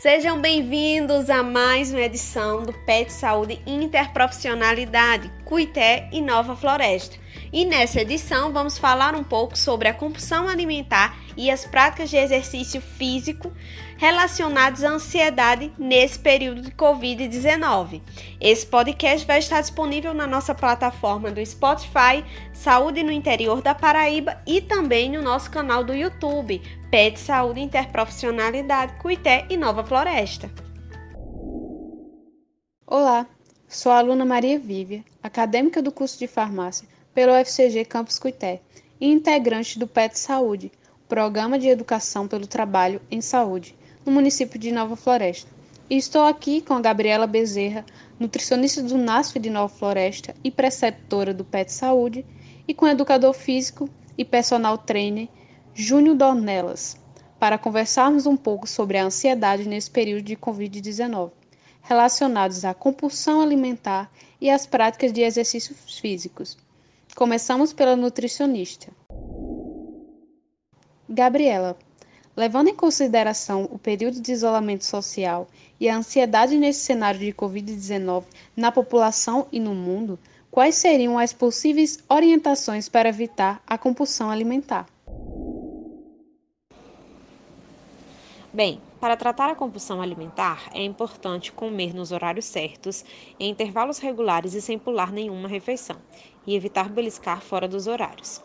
Sejam bem-vindos a mais uma edição do PET Saúde Interprofissionalidade, Cuité e Nova Floresta. E nessa edição vamos falar um pouco sobre a compulsão alimentar e as práticas de exercício físico relacionadas à ansiedade nesse período de Covid-19. Esse podcast vai estar disponível na nossa plataforma do Spotify, Saúde no Interior da Paraíba e também no nosso canal do YouTube, PET Saúde Interprofissionalidade, Cuité e Nova Floresta. Olá, sou a aluna Maria Vívia, acadêmica do curso de farmácia pelo UFCG Campus Cuité e integrante do PET Saúde, Programa de Educação pelo Trabalho em Saúde, no município de Nova Floresta. E estou aqui com a Gabriela Bezerra, nutricionista do NASF de Nova Floresta e preceptora do PET Saúde, e com o educador físico e personal trainer Júnior Dornelas, para conversarmos um pouco sobre a ansiedade nesse período de Covid-19, relacionados à compulsão alimentar e às práticas de exercícios físicos. Começamos pela nutricionista. Gabriela, levando em consideração o período de isolamento social e a ansiedade nesse cenário de Covid-19 na população e no mundo, quais seriam as possíveis orientações para evitar a compulsão alimentar? Bem, para tratar a compulsão alimentar, é importante comer nos horários certos, em intervalos regulares e sem pular nenhuma refeição, e evitar beliscar fora dos horários.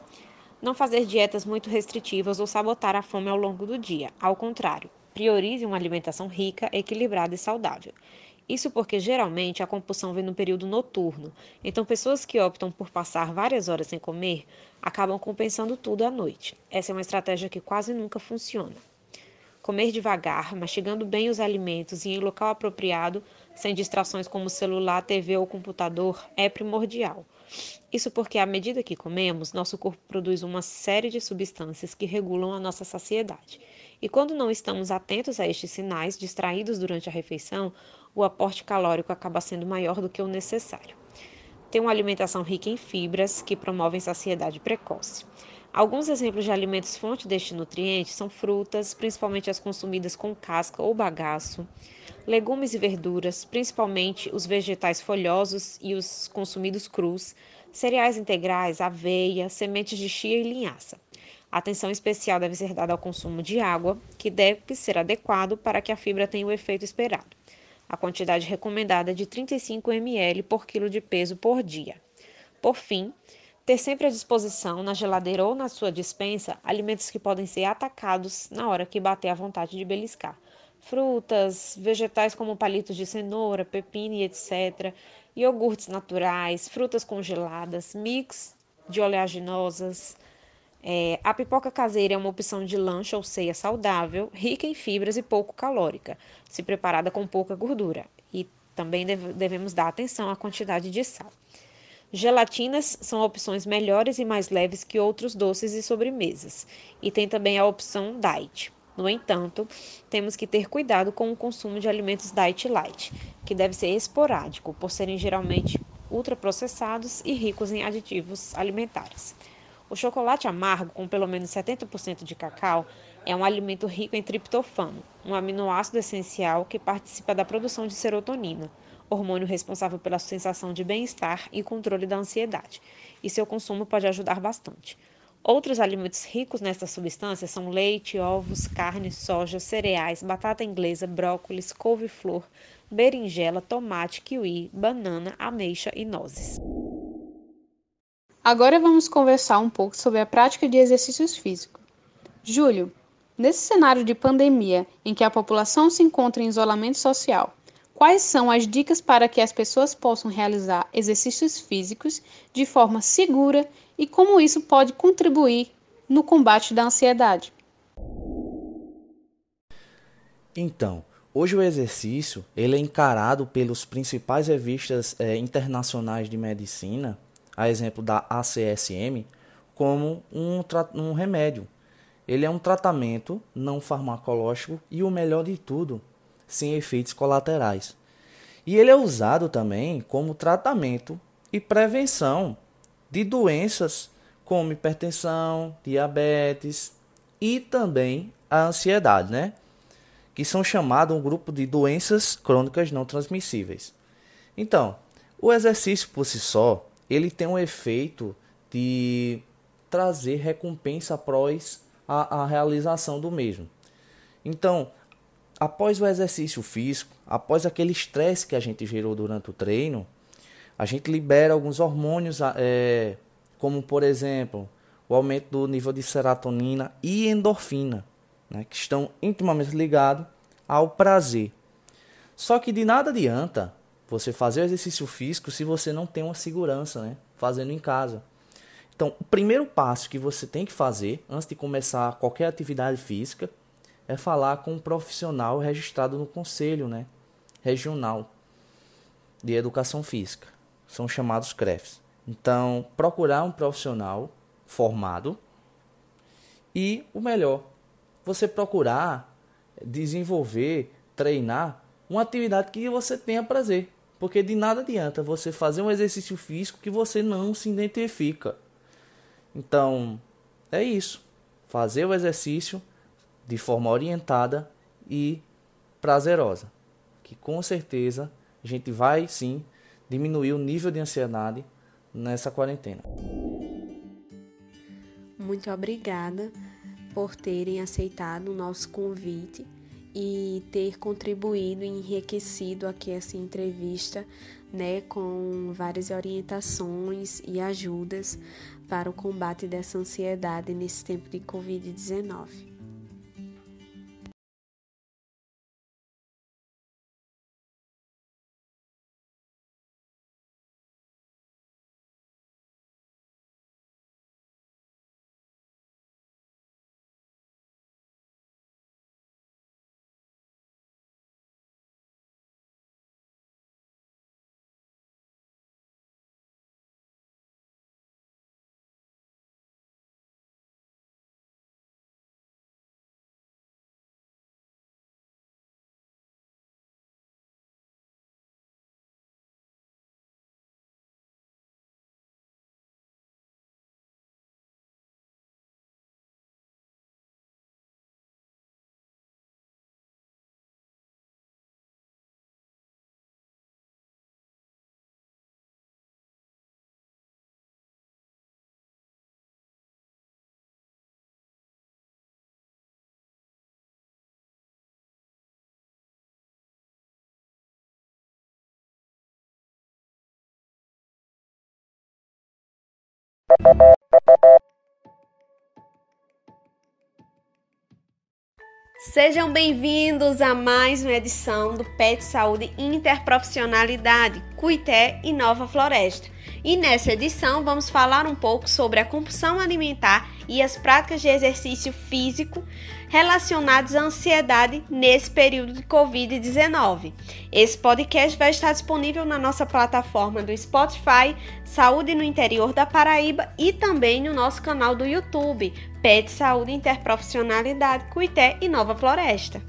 Não fazer dietas muito restritivas ou sabotar a fome ao longo do dia. Ao contrário, priorize uma alimentação rica, equilibrada e saudável. Isso porque geralmente a compulsão vem no período noturno, então pessoas que optam por passar várias horas sem comer acabam compensando tudo à noite. Essa é uma estratégia que quase nunca funciona. Comer devagar, mastigando bem os alimentos e em local apropriado, sem distrações como celular, TV ou computador, é primordial. Isso porque, à medida que comemos, nosso corpo produz uma série de substâncias que regulam a nossa saciedade. E quando não estamos atentos a estes sinais, distraídos durante a refeição, o aporte calórico acaba sendo maior do que o necessário. Ter uma alimentação rica em fibras que promovem saciedade precoce. Alguns exemplos de alimentos fonte deste nutriente são frutas, principalmente as consumidas com casca ou bagaço, legumes e verduras, principalmente os vegetais folhosos e os consumidos crus, cereais integrais, aveia, sementes de chia e linhaça. Atenção especial deve ser dada ao consumo de água, que deve ser adequado para que a fibra tenha o efeito esperado. A quantidade recomendada é de 35 ml por quilo de peso por dia. Por fim, ter sempre à disposição, na geladeira ou na sua dispensa, alimentos que podem ser atacados na hora que bater a vontade de beliscar. Frutas, vegetais como palitos de cenoura, pepino e etc. Iogurtes naturais, frutas congeladas, mix de oleaginosas. É, a pipoca caseira é uma opção de lanche ou ceia saudável, rica em fibras e pouco calórica, se preparada com pouca gordura. E também devemos dar atenção à quantidade de sal. Gelatinas são opções melhores e mais leves que outros doces e sobremesas. E tem também a opção diet. No entanto, temos que ter cuidado com o consumo de alimentos diet light, que deve ser esporádico, por serem geralmente ultraprocessados e ricos em aditivos alimentares. O chocolate amargo, com pelo menos 70% de cacau, é um alimento rico em triptofano, um aminoácido essencial que participa da produção de serotonina hormônio responsável pela sensação de bem-estar e controle da ansiedade, e seu consumo pode ajudar bastante. Outros alimentos ricos nesta substância são leite, ovos, carne, soja, cereais, batata inglesa, brócolis, couve-flor, berinjela, tomate, kiwi, banana, ameixa e nozes. Agora vamos conversar um pouco sobre a prática de exercícios físicos. Júlio, nesse cenário de pandemia em que a população se encontra em isolamento social, Quais são as dicas para que as pessoas possam realizar exercícios físicos de forma segura e como isso pode contribuir no combate da ansiedade? Então, hoje o exercício ele é encarado pelas principais revistas é, internacionais de medicina, a exemplo da ACSM, como um, um remédio. Ele é um tratamento não farmacológico e o melhor de tudo, sem efeitos colaterais. E ele é usado também como tratamento e prevenção de doenças como hipertensão, diabetes e também a ansiedade, né? que são chamados um grupo de doenças crônicas não transmissíveis. Então, o exercício por si só, ele tem um efeito de trazer recompensa após a, a realização do mesmo. Então, após o exercício físico, após aquele estresse que a gente gerou durante o treino, a gente libera alguns hormônios, é, como por exemplo o aumento do nível de serotonina e endorfina, né, que estão intimamente ligados ao prazer. Só que de nada adianta você fazer o exercício físico se você não tem uma segurança, né, fazendo em casa. Então, o primeiro passo que você tem que fazer antes de começar qualquer atividade física é falar com um profissional registrado no conselho, né, regional de educação física. São chamados CREFs. Então, procurar um profissional formado e o melhor, você procurar desenvolver, treinar uma atividade que você tenha prazer, porque de nada adianta você fazer um exercício físico que você não se identifica. Então, é isso. Fazer o exercício de forma orientada e prazerosa, que com certeza a gente vai sim diminuir o nível de ansiedade nessa quarentena. Muito obrigada por terem aceitado o nosso convite e ter contribuído e enriquecido aqui essa entrevista, né, com várias orientações e ajudas para o combate dessa ansiedade nesse tempo de Covid-19. Sejam bem-vindos a mais uma edição do PET Saúde Interprofissionalidade, Cuité e Nova Floresta. E nessa edição vamos falar um pouco sobre a compulsão alimentar e as práticas de exercício físico relacionados à ansiedade nesse período de Covid-19. Esse podcast vai estar disponível na nossa plataforma do Spotify, Saúde no Interior da Paraíba e também no nosso canal do YouTube, Pet Saúde Interprofissionalidade Cuité e Nova Floresta.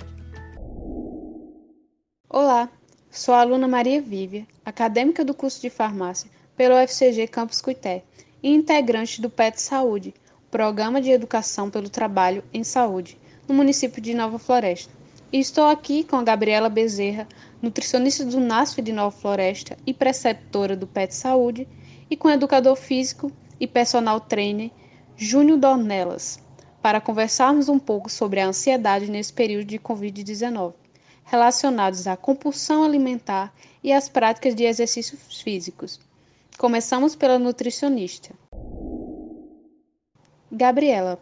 Olá, sou a aluna Maria Vívia, acadêmica do curso de farmácia pelo UFCG Campus Cuité e integrante do PET Saúde, Programa de Educação pelo Trabalho em Saúde, no município de Nova Floresta. E estou aqui com a Gabriela Bezerra, nutricionista do NASF de Nova Floresta e preceptora do PET Saúde, e com o educador físico e personal trainer Júnior Dornelas, para conversarmos um pouco sobre a ansiedade nesse período de Covid-19, relacionados à compulsão alimentar e às práticas de exercícios físicos. Começamos pela nutricionista. Gabriela,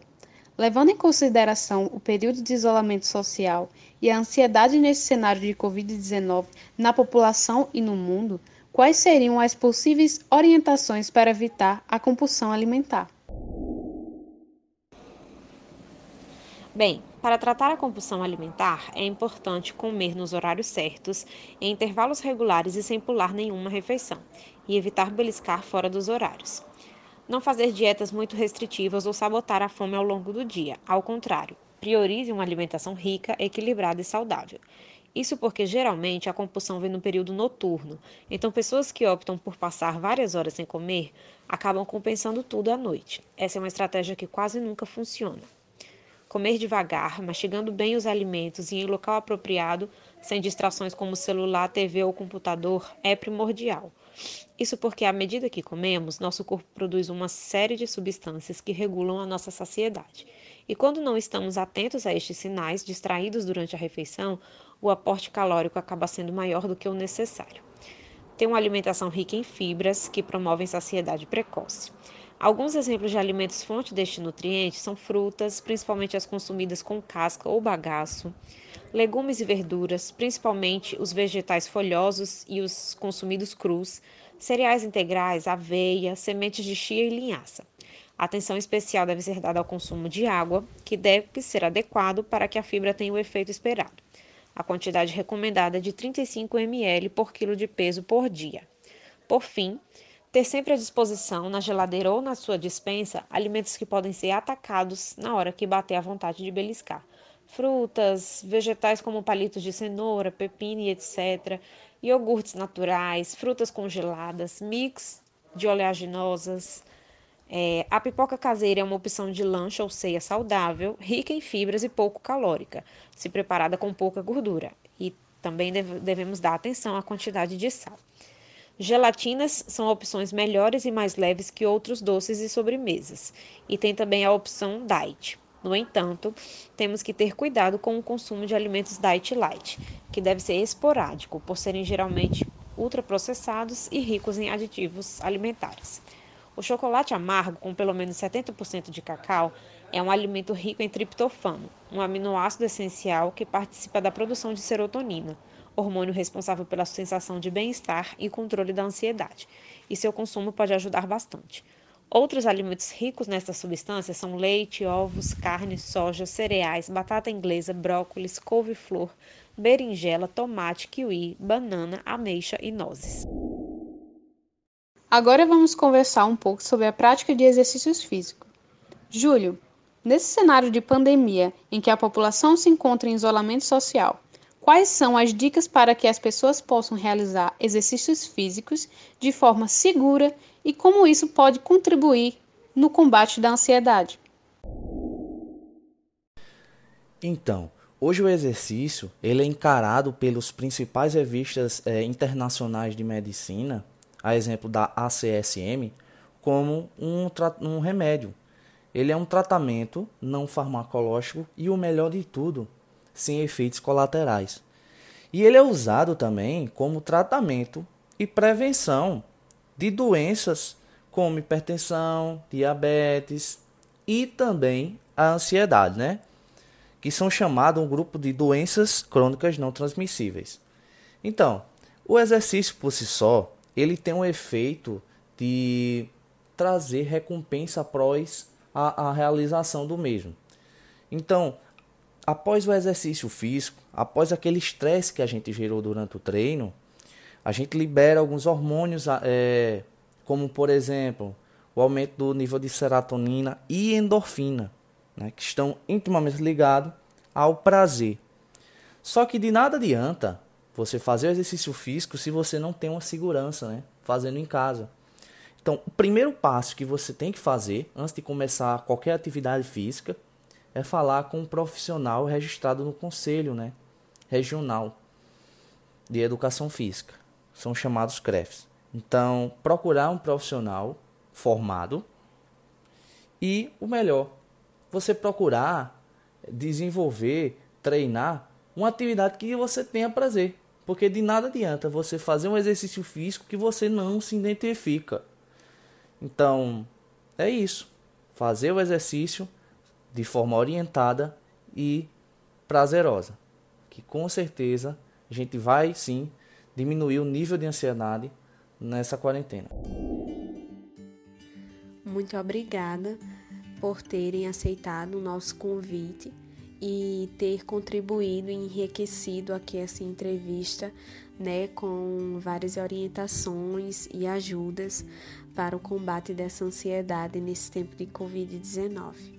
Levando em consideração o período de isolamento social e a ansiedade nesse cenário de Covid-19 na população e no mundo, quais seriam as possíveis orientações para evitar a compulsão alimentar? Bem, para tratar a compulsão alimentar, é importante comer nos horários certos, em intervalos regulares e sem pular nenhuma refeição, e evitar beliscar fora dos horários. Não fazer dietas muito restritivas ou sabotar a fome ao longo do dia. Ao contrário, priorize uma alimentação rica, equilibrada e saudável. Isso porque geralmente a compulsão vem no período noturno, então pessoas que optam por passar várias horas sem comer acabam compensando tudo à noite. Essa é uma estratégia que quase nunca funciona. Comer devagar, mastigando bem os alimentos e em local apropriado, sem distrações como celular, TV ou computador, é primordial. Isso porque, à medida que comemos, nosso corpo produz uma série de substâncias que regulam a nossa saciedade. E quando não estamos atentos a estes sinais, distraídos durante a refeição, o aporte calórico acaba sendo maior do que o necessário. Ter uma alimentação rica em fibras que promovem saciedade precoce. Alguns exemplos de alimentos fonte deste nutriente são frutas, principalmente as consumidas com casca ou bagaço, legumes e verduras, principalmente os vegetais folhosos e os consumidos crus, cereais integrais, aveia, sementes de chia e linhaça. Atenção especial deve ser dada ao consumo de água, que deve ser adequado para que a fibra tenha o efeito esperado. A quantidade recomendada é de 35 ml por quilo de peso por dia. Por fim, ter sempre à disposição, na geladeira ou na sua dispensa, alimentos que podem ser atacados na hora que bater a vontade de beliscar. Frutas, vegetais como palitos de cenoura, pepino e etc. Iogurtes naturais, frutas congeladas, mix de oleaginosas. É, a pipoca caseira é uma opção de lanche ou ceia saudável, rica em fibras e pouco calórica, se preparada com pouca gordura. E também devemos dar atenção à quantidade de sal. Gelatinas são opções melhores e mais leves que outros doces e sobremesas, e tem também a opção diet. No entanto, temos que ter cuidado com o consumo de alimentos diet light, que deve ser esporádico, por serem geralmente ultraprocessados e ricos em aditivos alimentares. O chocolate amargo, com pelo menos 70% de cacau, é um alimento rico em triptofano, um aminoácido essencial que participa da produção de serotonina, hormônio responsável pela sensação de bem-estar e controle da ansiedade, e seu consumo pode ajudar bastante. Outros alimentos ricos nesta substância são leite, ovos, carne, soja, cereais, batata inglesa, brócolis, couve-flor, berinjela, tomate, kiwi, banana, ameixa e nozes. Agora vamos conversar um pouco sobre a prática de exercícios físicos. Júlio, nesse cenário de pandemia em que a população se encontra em isolamento social, Quais são as dicas para que as pessoas possam realizar exercícios físicos de forma segura e como isso pode contribuir no combate da ansiedade? Então, hoje o exercício ele é encarado pelos principais revistas é, internacionais de medicina, a exemplo da ACSM, como um, um remédio. Ele é um tratamento não farmacológico e o melhor de tudo, sem efeitos colaterais. E ele é usado também como tratamento e prevenção de doenças como hipertensão, diabetes e também a ansiedade, né? Que são chamados um grupo de doenças crônicas não transmissíveis. Então, o exercício por si só, ele tem um efeito de trazer recompensa após a, a realização do mesmo. Então, após o exercício físico, após aquele estresse que a gente gerou durante o treino, a gente libera alguns hormônios, é, como por exemplo o aumento do nível de serotonina e endorfina, né, que estão intimamente ligados ao prazer. Só que de nada adianta você fazer o exercício físico se você não tem uma segurança, né, fazendo em casa. Então, o primeiro passo que você tem que fazer antes de começar qualquer atividade física é falar com um profissional registrado no Conselho né, Regional de Educação Física. São chamados CREFs. Então, procurar um profissional formado e o melhor, você procurar desenvolver, treinar uma atividade que você tenha prazer. Porque de nada adianta você fazer um exercício físico que você não se identifica. Então, é isso. Fazer o exercício de forma orientada e prazerosa, que com certeza a gente vai sim diminuir o nível de ansiedade nessa quarentena. Muito obrigada por terem aceitado o nosso convite e ter contribuído e enriquecido aqui essa entrevista, né, com várias orientações e ajudas para o combate dessa ansiedade nesse tempo de Covid-19.